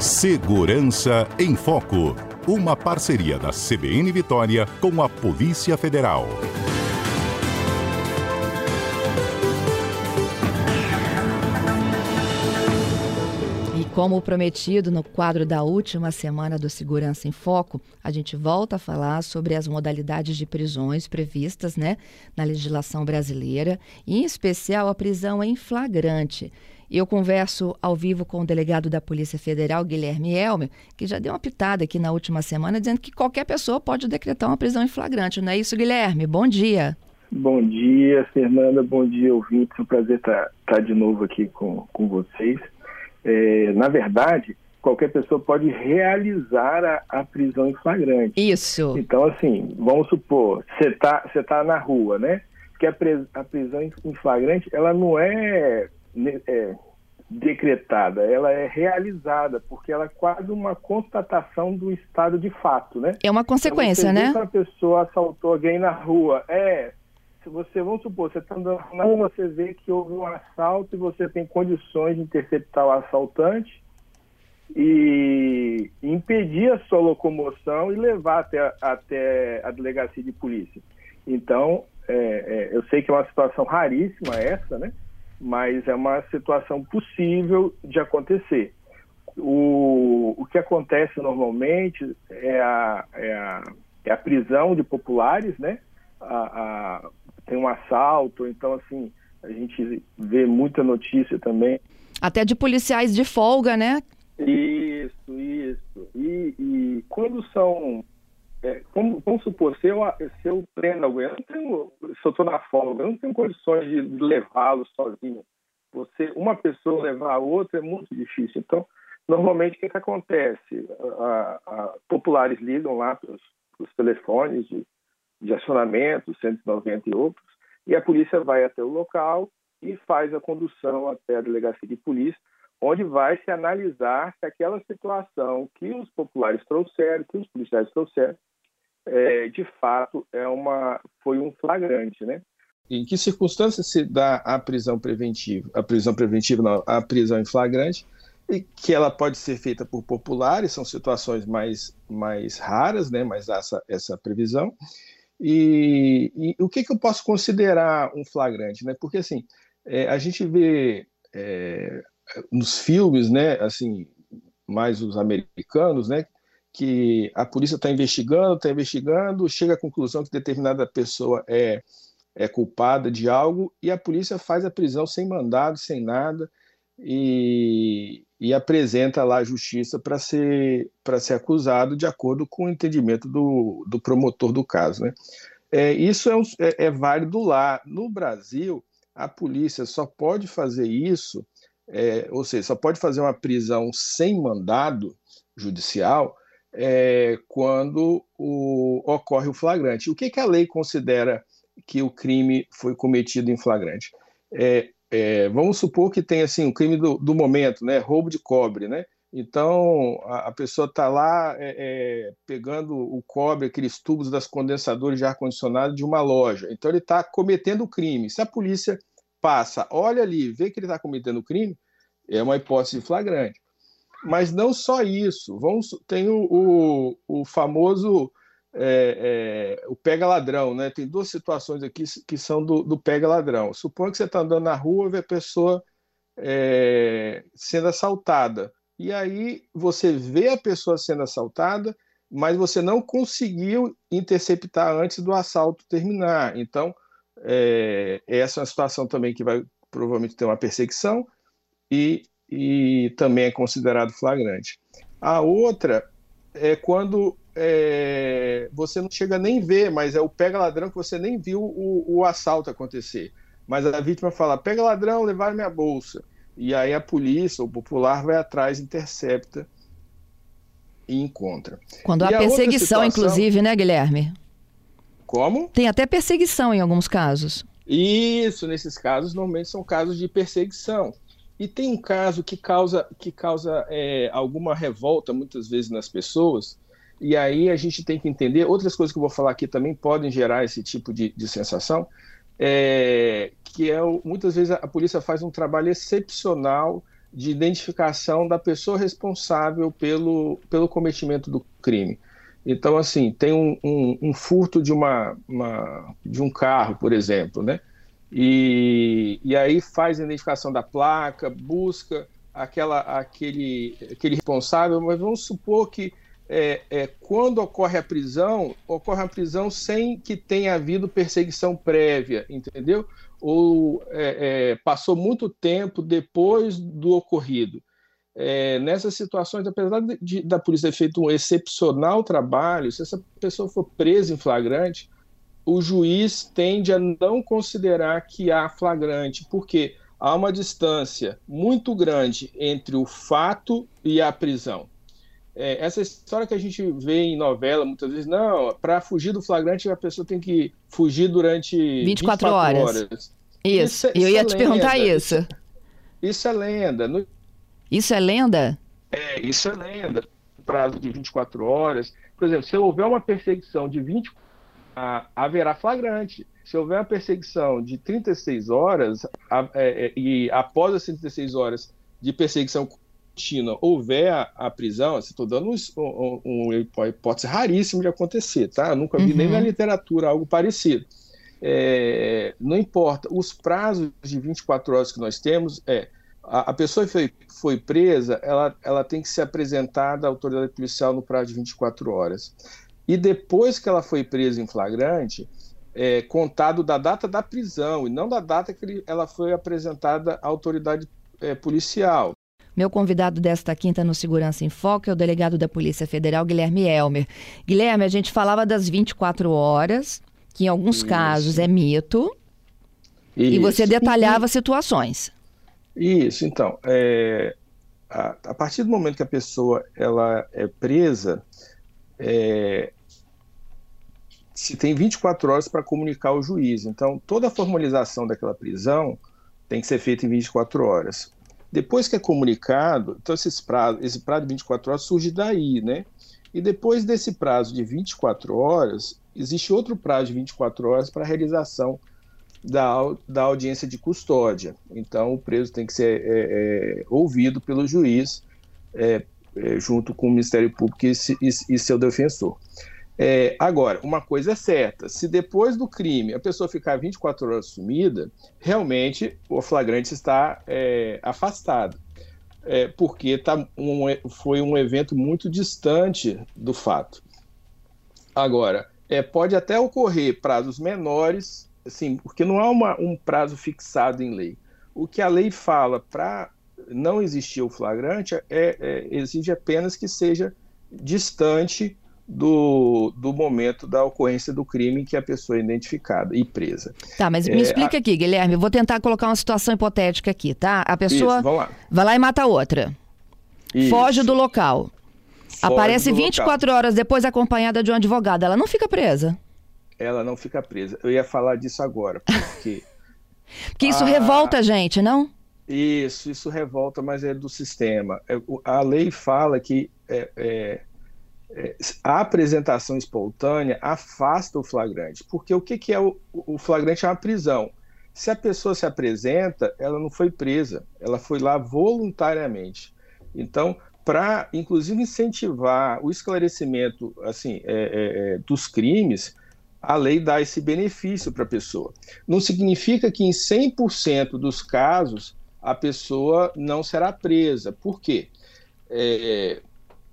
Segurança em Foco. Uma parceria da CBN Vitória com a Polícia Federal. Como prometido no quadro da última semana do Segurança em Foco, a gente volta a falar sobre as modalidades de prisões previstas né, na legislação brasileira, em especial a prisão em flagrante. Eu converso ao vivo com o delegado da Polícia Federal, Guilherme Elmer, que já deu uma pitada aqui na última semana, dizendo que qualquer pessoa pode decretar uma prisão em flagrante. Não é isso, Guilherme? Bom dia. Bom dia, Fernanda. Bom dia, ouvintes. É um prazer estar, estar de novo aqui com, com vocês é, na verdade, qualquer pessoa pode realizar a, a, prisão em flagrante. Isso. Então, assim, vamos supor, você está tá na rua, né? Que a, a prisão em flagrante, ela não é, é, decretada, ela é realizada, porque ela é quase uma constatação do estado de fato, né? É uma consequência, então, né? Se a pessoa assaltou alguém na rua, é, se você, vamos supor, você está andando na rua, você vê que houve um assalto e você tem condições de interceptar o assaltante e impedir a sua locomoção e levar até, até a delegacia de polícia. Então, é, é, eu sei que é uma situação raríssima essa, né? Mas é uma situação possível de acontecer. O, o que acontece normalmente é a, é a, é a prisão de populares, né? A, a, tem um assalto, então assim, a gente vê muita notícia também. Até de policiais de folga, né? Isso, isso. E, e quando são. É, como, vamos supor, se eu, se eu prendo alguém, eu não tenho, se eu estou na folga, eu não tenho condições de levá-lo sozinho. Você, uma pessoa levar a outra é muito difícil. Então, normalmente, o que, que acontece? A, a, populares ligam lá para os telefones de de acionamento, 190 e outros, e a polícia vai até o local e faz a condução até a delegacia de polícia, onde vai se analisar se aquela situação que os populares trouxeram, que os policiais trouxeram, é, de fato é uma, foi um flagrante, né? Em que circunstâncias se dá a prisão preventiva? A prisão preventiva, não, a prisão em flagrante, e que ela pode ser feita por populares, são situações mais, mais raras, né? Mas essa, essa previsão. E, e, o que, que eu posso considerar um flagrante, né? Porque assim, é, a gente vê é, nos filmes, né, assim, mais os americanos, né, que a polícia está investigando, está investigando, chega à conclusão que determinada pessoa é, é culpada de algo e a polícia faz a prisão sem mandado, sem nada, e, e apresenta lá a justiça para ser, ser acusado de acordo com o entendimento do, do promotor do caso. Né? É, isso é, um, é, é, válido lá. No Brasil, a polícia só pode fazer isso, é, ou seja, só pode fazer uma prisão sem mandado judicial é, quando o, ocorre o flagrante. O que, que a lei considera que o crime foi cometido em flagrante? É, é, vamos supor que tem assim um crime do, do, momento, né, roubo de cobre, né? Então a, a pessoa está lá é, é, pegando o cobre, aqueles tubos das condensadores de ar condicionado de uma loja. Então ele está cometendo o crime. Se a polícia passa, olha ali, vê que ele está cometendo o crime, é uma hipótese flagrante. Mas não só isso. Vamos, tem o, o, o famoso é, é, o pega ladrão, né? Tem duas situações aqui que são do, do pega ladrão. Suponha que você está andando na rua e vê a pessoa é, sendo assaltada. E aí você vê a pessoa sendo assaltada, mas você não conseguiu interceptar antes do assalto terminar. Então, é, essa é uma situação também que vai provavelmente ter uma perseguição e, e também é considerado flagrante. A outra é quando é, você não chega nem ver, mas é o pega ladrão que você nem viu o, o assalto acontecer. Mas a vítima fala: pega ladrão, levar minha bolsa. E aí a polícia, o popular, vai atrás, intercepta e encontra. Quando há perseguição, situação... inclusive, né, Guilherme? Como? Tem até perseguição em alguns casos. Isso, nesses casos, normalmente são casos de perseguição. E tem um caso que causa, que causa é, alguma revolta, muitas vezes, nas pessoas, e aí a gente tem que entender, outras coisas que eu vou falar aqui também podem gerar esse tipo de, de sensação, é, que é muitas vezes a polícia faz um trabalho excepcional de identificação da pessoa responsável pelo, pelo cometimento do crime. Então, assim, tem um, um, um furto de, uma, uma, de um carro, por exemplo, né? E, e aí faz a identificação da placa, busca aquela, aquele, aquele responsável, mas vamos supor que é, é, quando ocorre a prisão, ocorre a prisão sem que tenha havido perseguição prévia, entendeu? Ou é, é passou muito tempo depois do ocorrido. É, nessas situações, apesar de, da polícia ter feito um excepcional trabalho, se essa pessoa for presa em flagrante, o juiz tende a não considerar que há flagrante, porque há uma distância muito grande entre o fato e a prisão. É, essa história que a gente vê em novela muitas vezes, não, para fugir do flagrante a pessoa tem que fugir durante 24, 24 horas. horas. Isso, isso é, eu ia é te lenda. perguntar isso. isso. Isso é lenda. Isso é lenda? É, isso é lenda. Prazo de 24 horas. Por exemplo, se houver uma perseguição de 20 ah, haverá flagrante. Se houver uma perseguição de 36 horas a, é, é, e após as 36 horas de perseguição China houver a, a prisão, estou dando um, um, uma hipótese raríssima de acontecer, tá? Eu nunca vi uhum. nem na literatura algo parecido. É, não importa, os prazos de 24 horas que nós temos é a, a pessoa foi, foi presa, ela, ela tem que ser apresentada à autoridade policial no prazo de 24 horas. E depois que ela foi presa em flagrante, é, contado da data da prisão e não da data que ele, ela foi apresentada à autoridade é, policial. Meu convidado desta quinta no Segurança em Foco é o delegado da Polícia Federal, Guilherme Elmer. Guilherme, a gente falava das 24 horas, que em alguns Isso. casos é mito, Isso. e você detalhava situações. Isso, então, é, a, a, partir do momento que a pessoa ela é presa, é, se tem 24 horas para comunicar ao juiz. Então, toda a formalização daquela prisão tem que ser feita em 24 horas. Depois que é comunicado, então esses prazo, esse prazo de 24 horas surge daí, né? E depois desse prazo de 24 horas, existe outro prazo de 24 horas para a realização da, da audiência de custódia. Então, o preso tem que ser é, é, ouvido pelo juiz, é, é junto com o Ministério Público e, e, e seu defensor. É, agora, uma coisa é certa: se depois do crime a pessoa ficar 24 horas sumida, realmente o flagrante está é, afastado. É, porque tá um, foi um evento muito distante do fato. Agora, é, pode até ocorrer prazos menores, assim, porque não há uma, um prazo fixado em lei. O que a lei fala para não existir o flagrante é, é, exige apenas que seja distante do, do momento da ocorrência do crime que a pessoa é identificada e presa. Tá, mas me é, explica a... aqui, Guilherme. Eu vou tentar colocar uma situação hipotética aqui, tá? A pessoa Isso, lá. vai lá e mata outra. Isso. Foge do local. Foge Aparece do 24 local. horas depois acompanhada de um advogado. Ela não fica presa. Ela não fica presa. Eu ia falar disso agora, porque. porque isso a... revolta a gente, não? Isso, isso revolta, mas é do sistema. É, a lei fala que é, é, a apresentação espontânea afasta o flagrante, porque o que, que é o, o flagrante? É uma prisão. Se a pessoa se apresenta, ela não foi presa, ela foi lá voluntariamente. Então, para, inclusive, incentivar o esclarecimento assim, é, é, é dos crimes, a lei dá esse benefício para a pessoa. Não significa que em 100% dos casos a pessoa não será presa. Por quê? É,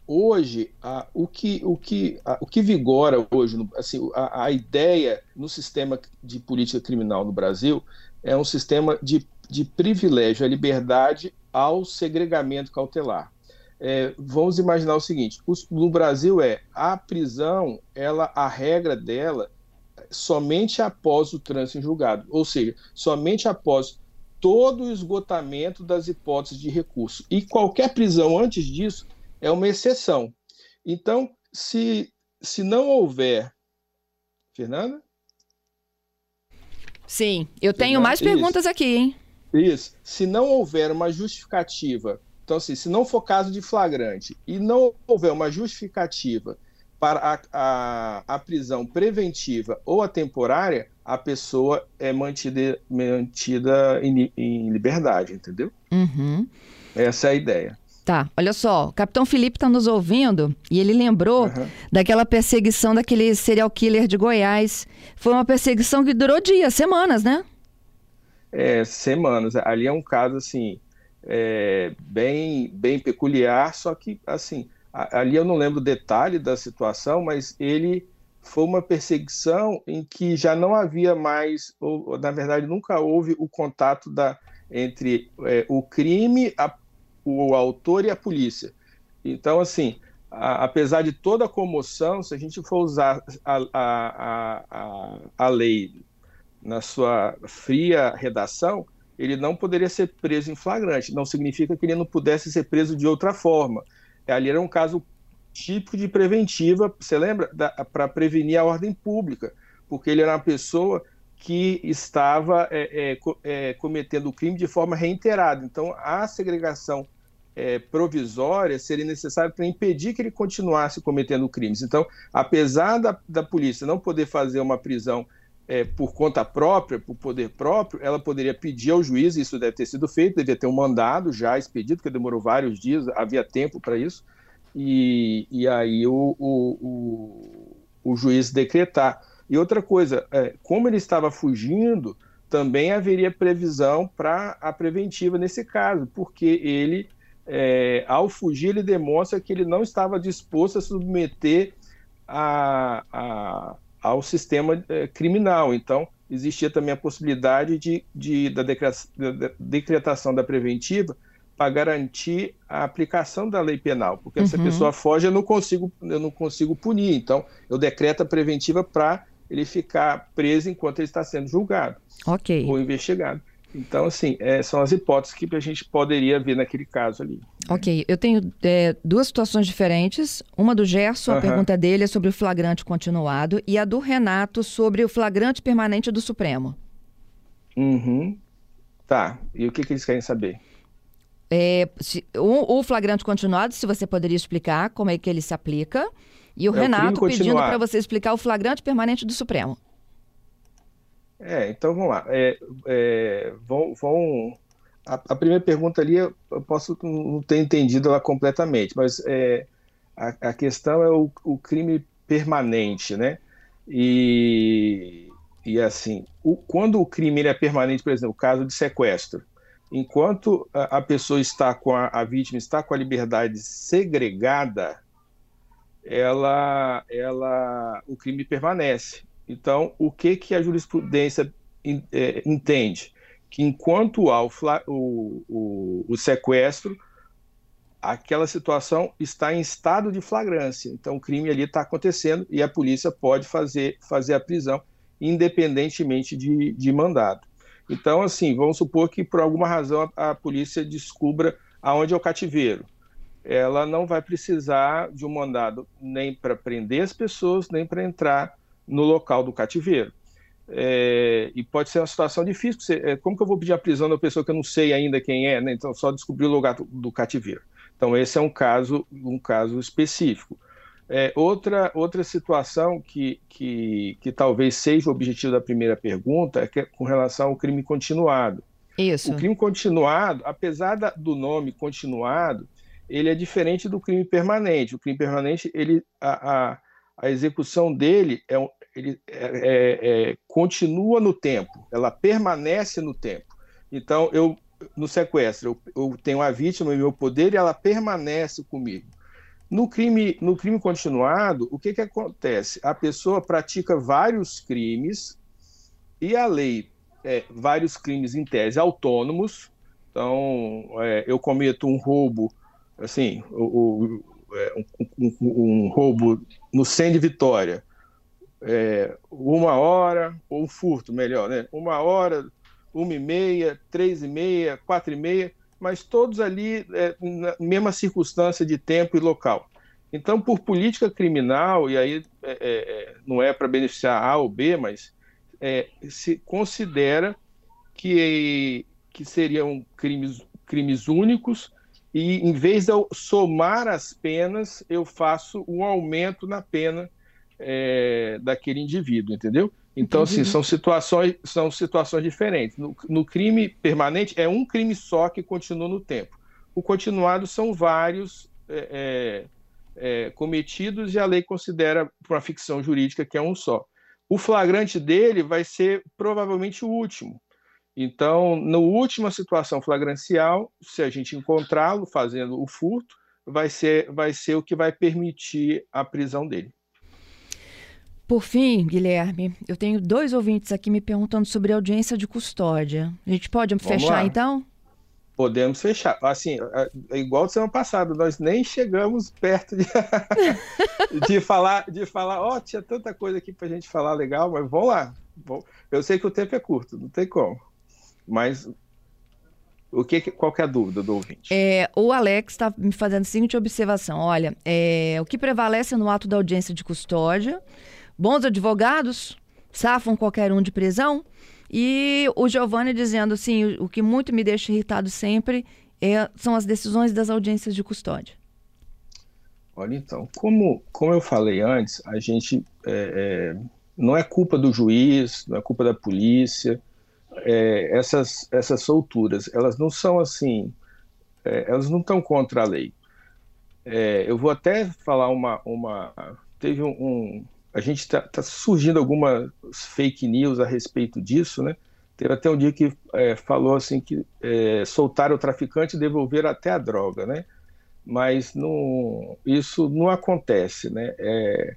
hoje a, o, que, o, que, a, o que vigora hoje, assim, a, a, ideia no sistema de política criminal no Brasil é um sistema de, de privilégio à liberdade ao segregamento cautelar. É, vamos imaginar o seguinte: os, no Brasil é a prisão, ela a regra dela somente após o trânsito em julgado, ou seja, somente após todo o esgotamento das hipóteses de recurso. E qualquer prisão antes disso é uma exceção. Então, se, se não houver. Fernanda? Sim, eu tenho mais perguntas Isso. aqui, hein? Isso. Se não houver uma justificativa, então, assim, se não for caso de flagrante e não houver uma justificativa para a, a, a prisão preventiva ou a temporária, a pessoa é mantida, mantida em, em liberdade, entendeu? Uhum. Essa é a ideia. Tá, olha só, o Capitão Felipe está nos ouvindo e ele lembrou uhum. daquela perseguição daquele serial killer de Goiás. Foi uma perseguição que durou dias, semanas, né? É, semanas. Ali é um caso, assim, é, bem, bem peculiar, só que, assim, ali eu não lembro o detalhe da situação, mas ele foi uma perseguição em que já não havia mais, ou, na verdade, nunca houve o contato da, entre é, o crime, a o autor e a polícia. Então, assim, a, apesar de toda a comoção, se a gente for usar a, a, a, a lei na sua fria redação, ele não poderia ser preso em flagrante. Não significa que ele não pudesse ser preso de outra forma. Ali era um caso típico de preventiva, você lembra? Para prevenir a ordem pública, porque ele era uma pessoa que estava é, é, é, cometendo o crime de forma reiterada. Então, a segregação é, provisória seria necessária para impedir que ele continuasse cometendo crimes. Então, apesar da, da polícia não poder fazer uma prisão é, por conta própria, por poder próprio, ela poderia pedir ao juiz, isso deve ter sido feito, devia ter um mandado já expedido, que demorou vários dias, havia tempo para isso, e, e aí o, o, o, o, juiz decretar. E outra coisa, é, como ele estava fugindo, também haveria previsão para a preventiva nesse caso, porque ele é, ao fugir, ele demonstra que ele não estava disposto a submeter a, a, ao sistema é, criminal. Então, existia também a possibilidade de, de da, decretação da preventiva para garantir a aplicação da lei penal, porque uhum. essa pessoa foge, eu não consigo, eu não consigo punir. Então, eu decreto a preventiva para ele ficar preso enquanto ele está sendo julgado okay. ou investigado. Então, assim, é, são as hipóteses que a gente poderia ver naquele caso ali. Ok, eu tenho é, duas situações diferentes. Uma do Gerson, a pergunta dele é sobre o flagrante continuado, e a do Renato sobre o flagrante permanente do Supremo. Uhum. Tá, e o que, que eles querem saber? É, se, o, o, flagrante continuado, se você poderia explicar como é que ele se aplica, e o é Renato o pedindo para você explicar o flagrante permanente do Supremo. É, então vamos lá. É, é, vão, vão a, a, primeira pergunta ali eu posso não ter entendido ela completamente, mas é, a, a questão é o, o, crime permanente, né? E, e assim, o, quando o crime é permanente, por exemplo, o caso de sequestro, enquanto a, a pessoa está com a, vítima está com a liberdade segregada, ela, ela, o crime permanece. Então, o que, que a jurisprudência é, entende? Que enquanto há o, o, o, sequestro, aquela situação está em estado de flagrância. Então, o crime ali está acontecendo e a polícia pode fazer, fazer a prisão, independentemente de, de mandado. Então, assim, vamos supor que por alguma razão a, a polícia descubra aonde é o cativeiro. Ela não vai precisar de um mandado nem para prender as pessoas, nem para entrar no local do cativeiro. É, e pode ser uma situação difícil. Você, é, como que eu vou pedir a prisão da pessoa que eu não sei ainda quem é? Né? Então, só descobrir o lugar do, do, cativeiro. Então, esse é um caso, um caso específico. É, outra, outra situação que, que, que talvez seja o objetivo da primeira pergunta é, que, é com relação ao crime continuado. Isso. O crime continuado, apesar da, do nome continuado, ele é diferente do crime permanente. O crime permanente, ele, a, a a execução dele é, ele é, é, é, continua no tempo, ela permanece no tempo. Então, eu no sequestro, eu, eu tenho a vítima em meu poder e ela permanece comigo. No crime, no crime continuado, o que, que acontece? A pessoa pratica vários crimes e a lei, é, vários crimes em tese autônomos. Então, é, eu cometo um roubo, assim, o, é, um, um, um, roubo no 100 de Vitória, é, uma hora, ou um furto, melhor, né? Uma hora, uma e meia, três e meia, quatro e meia, mas todos ali é, na mesma circunstância de tempo e local. Então, por política criminal, e aí é, é, é não é para beneficiar A ou B, mas é, se considera que, que seriam crimes, crimes únicos e em vez de eu somar as penas, eu faço um aumento na pena é, daquele indivíduo, entendeu? Então, assim, são situações, são situações diferentes. No, no, crime permanente, é um crime só que continua no tempo. o continuado são vários é, é, é, cometidos e a lei considera uma ficção jurídica que é um só. O flagrante dele vai ser provavelmente o último. Então, na última situação flagrancial, se a gente encontrá-lo fazendo o furto, vai ser, vai ser o que vai permitir a prisão dele. Por fim, Guilherme, eu tenho dois ouvintes aqui me perguntando sobre audiência de custódia. A gente pode Vamos fechar lá. então? Podemos fechar. Assim, é, é igual semana passada, nós nem chegamos perto de, de falar, de falar, ó, oh, tinha tanta coisa aqui para a gente falar legal, mas vamos lá. Eu sei que o tempo é curto, não tem como. Mas o que, qual que é a dúvida do ouvinte? É, o Alex está me fazendo a seguinte observação: olha, é, o que prevalece no ato da audiência de custódia, bons advogados safam qualquer um de prisão, e o Giovanni dizendo assim: o que muito me deixa irritado sempre é, são as decisões das audiências de custódia. Olha, então, como, como eu falei antes, a gente é, é, não é culpa do juiz, não é culpa da polícia é, essas, essas solturas, elas não são assim, é, elas não estão contra a lei. É, eu vou até falar uma. uma teve um a gente está tá surgindo algumas fake news a respeito disso, né? Teve até um dia que é, falou assim que é, soltar o traficante e devolver até a droga, né? Mas não, isso não acontece, né? É,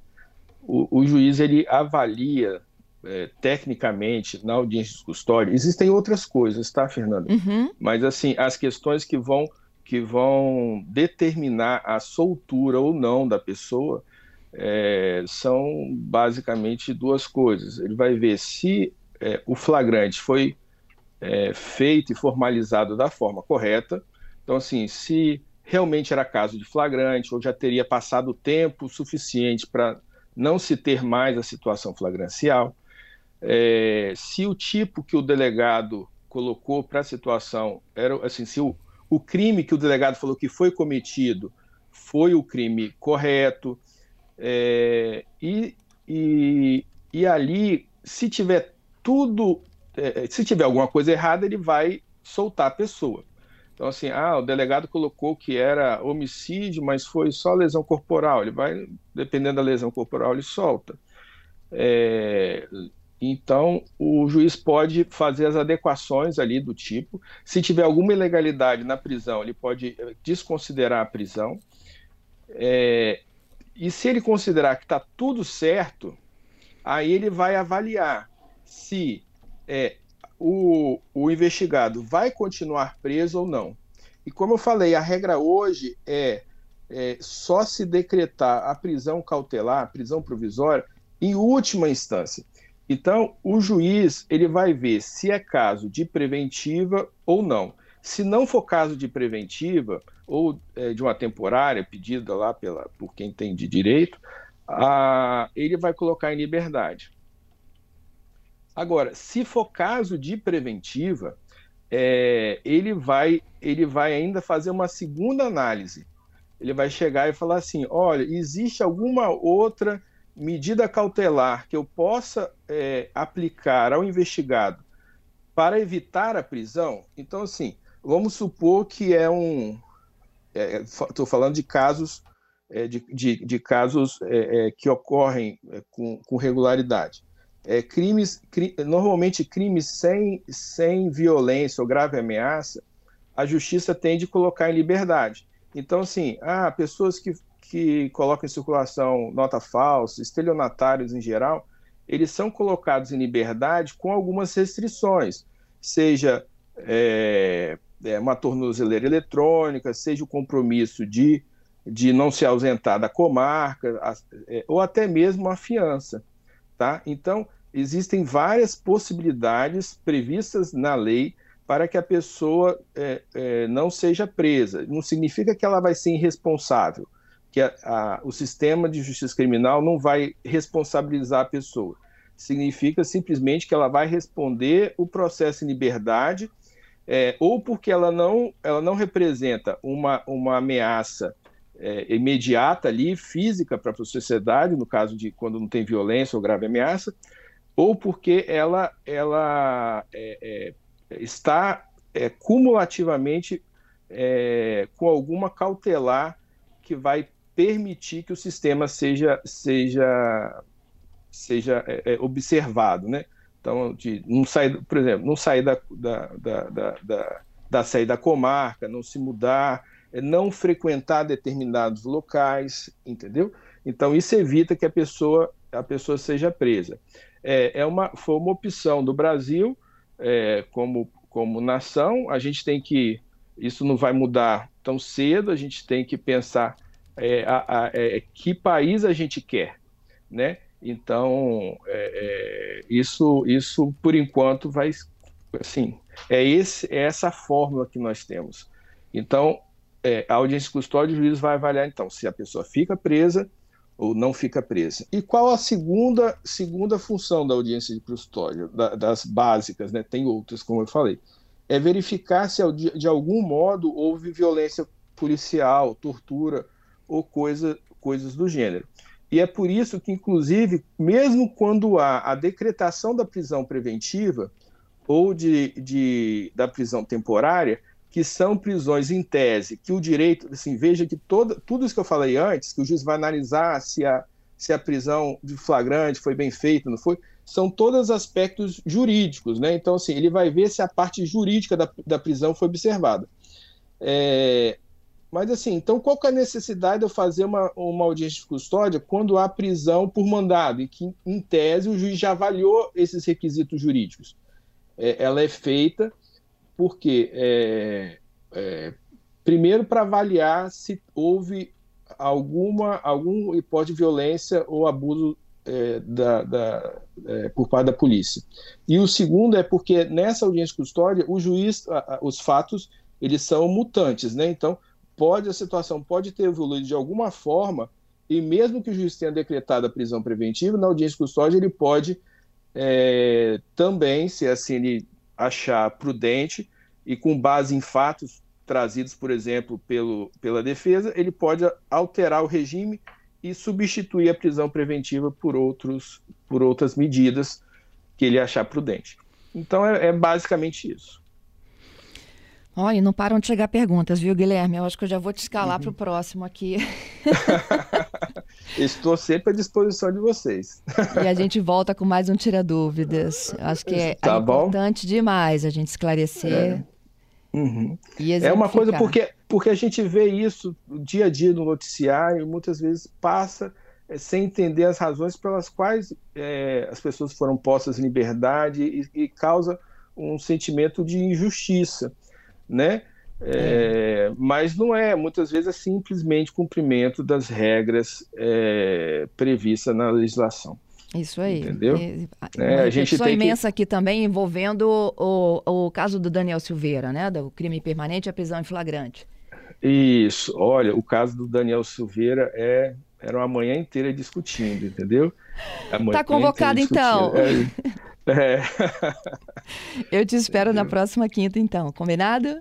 o, o, juiz ele avalia é, tecnicamente na audiência de custódia, existem outras coisas, tá, Fernanda? Uhum. Mas assim, as questões que vão que vão determinar a soltura ou não da pessoa é, são basicamente duas coisas. Ele vai ver se é, o flagrante foi é, feito e formalizado da forma correta. Então, assim, se realmente era caso de flagrante ou já teria passado tempo suficiente para não se ter mais a situação flagrancial é, se o tipo que o delegado colocou para a situação era assim, se o, o crime que o delegado falou que foi cometido foi o crime correto, é, e, e, e ali, se tiver tudo, é, se tiver alguma coisa errada, ele vai soltar a pessoa. Então, assim, ah, o delegado colocou que era homicídio, mas foi só lesão corporal. Ele vai, dependendo da lesão corporal, ele solta. É, então, o juiz pode fazer as adequações ali do tipo. Se tiver alguma ilegalidade na prisão, ele pode eh, desconsiderar a prisão. É, e se ele considerar que está tudo certo, aí ele vai avaliar se é, o, o investigado vai continuar preso ou não. E como eu falei, a regra hoje é, é só se decretar a prisão cautelar, a prisão provisória, em última instância. Então, o juiz ele vai ver se é caso de preventiva ou não. Se não for caso de preventiva ou é, de uma temporária pedida lá pela, por quem tem de direito, a, ele vai colocar em liberdade. Agora, se for caso de preventiva, é, ele, vai, ele vai ainda fazer uma segunda análise. Ele vai chegar e falar assim: olha, existe alguma outra medida cautelar que eu possa é, aplicar ao investigado para evitar a prisão, então, assim, vamos supor que é um. Estou é, falando de casos, é, de, de, de, casos é, é, que ocorrem é, com, com regularidade. crimes, cri, normalmente crimes sem, sem violência ou grave ameaça, a justiça tende a colocar em liberdade. Então, assim, ah, pessoas que que colocam em circulação nota falsa, estelionatários em geral, eles são colocados em liberdade com algumas restrições, seja é, uma tornozeleira eletrônica, seja o compromisso de, de não se ausentar da comarca, a, é, ou até mesmo a fiança. Tá? Então, existem várias possibilidades previstas na lei para que a pessoa é, é, não seja presa. Não significa que ela vai ser irresponsável, que a, a, o sistema de justiça criminal não vai responsabilizar a pessoa. Significa simplesmente que ela vai responder o processo em liberdade, é, ou porque ela não, ela não representa uma, uma ameaça é, imediata ali, física para a sociedade, no caso de quando não tem violência ou grave ameaça, ou porque ela, ela é, é está é, cumulativamente é, com alguma cautelar que vai permitir que o sistema seja, seja, seja observado, né? Então, de não sair, por exemplo, não sair da, da, da, da, da, sair da comarca, não se mudar, é, não frequentar determinados locais, entendeu? Então, isso evita que a pessoa, a pessoa seja presa. É, é uma, foi uma opção do Brasil, é, como, como nação, a gente tem que isso não vai mudar tão cedo, a gente tem que pensar é, a, a, é, que país a gente quer, né? Então, é, é, isso, isso por enquanto vai, assim, é, esse, é essa fórmula que nós temos. Então, é, a audiência custódia, o juiz vai avaliar, então, se a pessoa fica presa ou não fica presa. E qual a segunda, segunda função da audiência de custódia, da, das básicas, né? Tem outras, como eu falei é verificar se de algum modo houve violência policial, tortura ou coisa, coisas do gênero. E é por isso que, inclusive, mesmo quando há a decretação da prisão preventiva ou de, de, da prisão temporária, que são prisões em tese, que o direito, assim, veja que toda, tudo isso que eu falei antes, que o juiz vai analisar se a, se a prisão de flagrante foi bem feita, não foi, são todos aspectos jurídicos, né? Então, assim, ele vai ver se a parte jurídica da, da prisão foi observada. É, mas, assim, então qual que é a necessidade de eu fazer uma, uma audiência de custódia quando há prisão por mandado, e que, em tese, o juiz já avaliou esses requisitos jurídicos? É, ela é feita porque, é, é primeiro, para avaliar se houve alguma algum hipótese de violência ou abuso é, da, da é, por parte da polícia. E o segundo é porque nessa audiência de custódia, o juiz, os fatos, eles são mutantes, né? Então, pode a situação pode ter evoluído de alguma forma e mesmo que o juiz tenha decretado a prisão preventiva, na audiência de custódia ele pode é, também, se assim ele achar prudente e com base em fatos trazidos, por exemplo, pelo, pela defesa, ele pode alterar o regime e substituir a prisão preventiva por, outros, por outras medidas que ele achar prudente. Então é, é basicamente isso. Olha, não param de chegar perguntas, viu, Guilherme? Eu acho que eu já vou te escalar uhum. para o próximo aqui. Estou sempre à disposição de vocês. e a gente volta com mais um Tira Dúvidas. Acho que é, tá importante demais a gente esclarecer. É. Uhum. é uma coisa porque, porque a gente vê isso dia a dia no noticiário muitas vezes passa é, sem entender as razões pelas quais é, as pessoas foram postas em liberdade e, e causa um sentimento de injustiça, né? É, mas não é, muitas vezes é simplesmente cumprimento das regras é, previstas na legislação. Isso aí. Entendeu? E, é, a gente tem imensa que... aqui também envolvendo o, o caso do Daniel Silveira, né? Do crime permanente e a prisão em flagrante. Isso. Olha, o caso do Daniel Silveira é era uma manhã inteira discutindo, entendeu? Está convocado então. É, é. Eu te espero na próxima quinta, então. Combinado?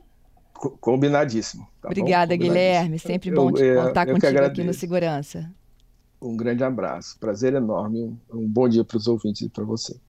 Combinadíssimo. Tá Obrigada, Combinadíssimo. Guilherme. Sempre bom eu, eu, contar contigo aqui no Segurança. Um grande abraço. Prazer enorme. Um bom dia para os ouvintes e para você.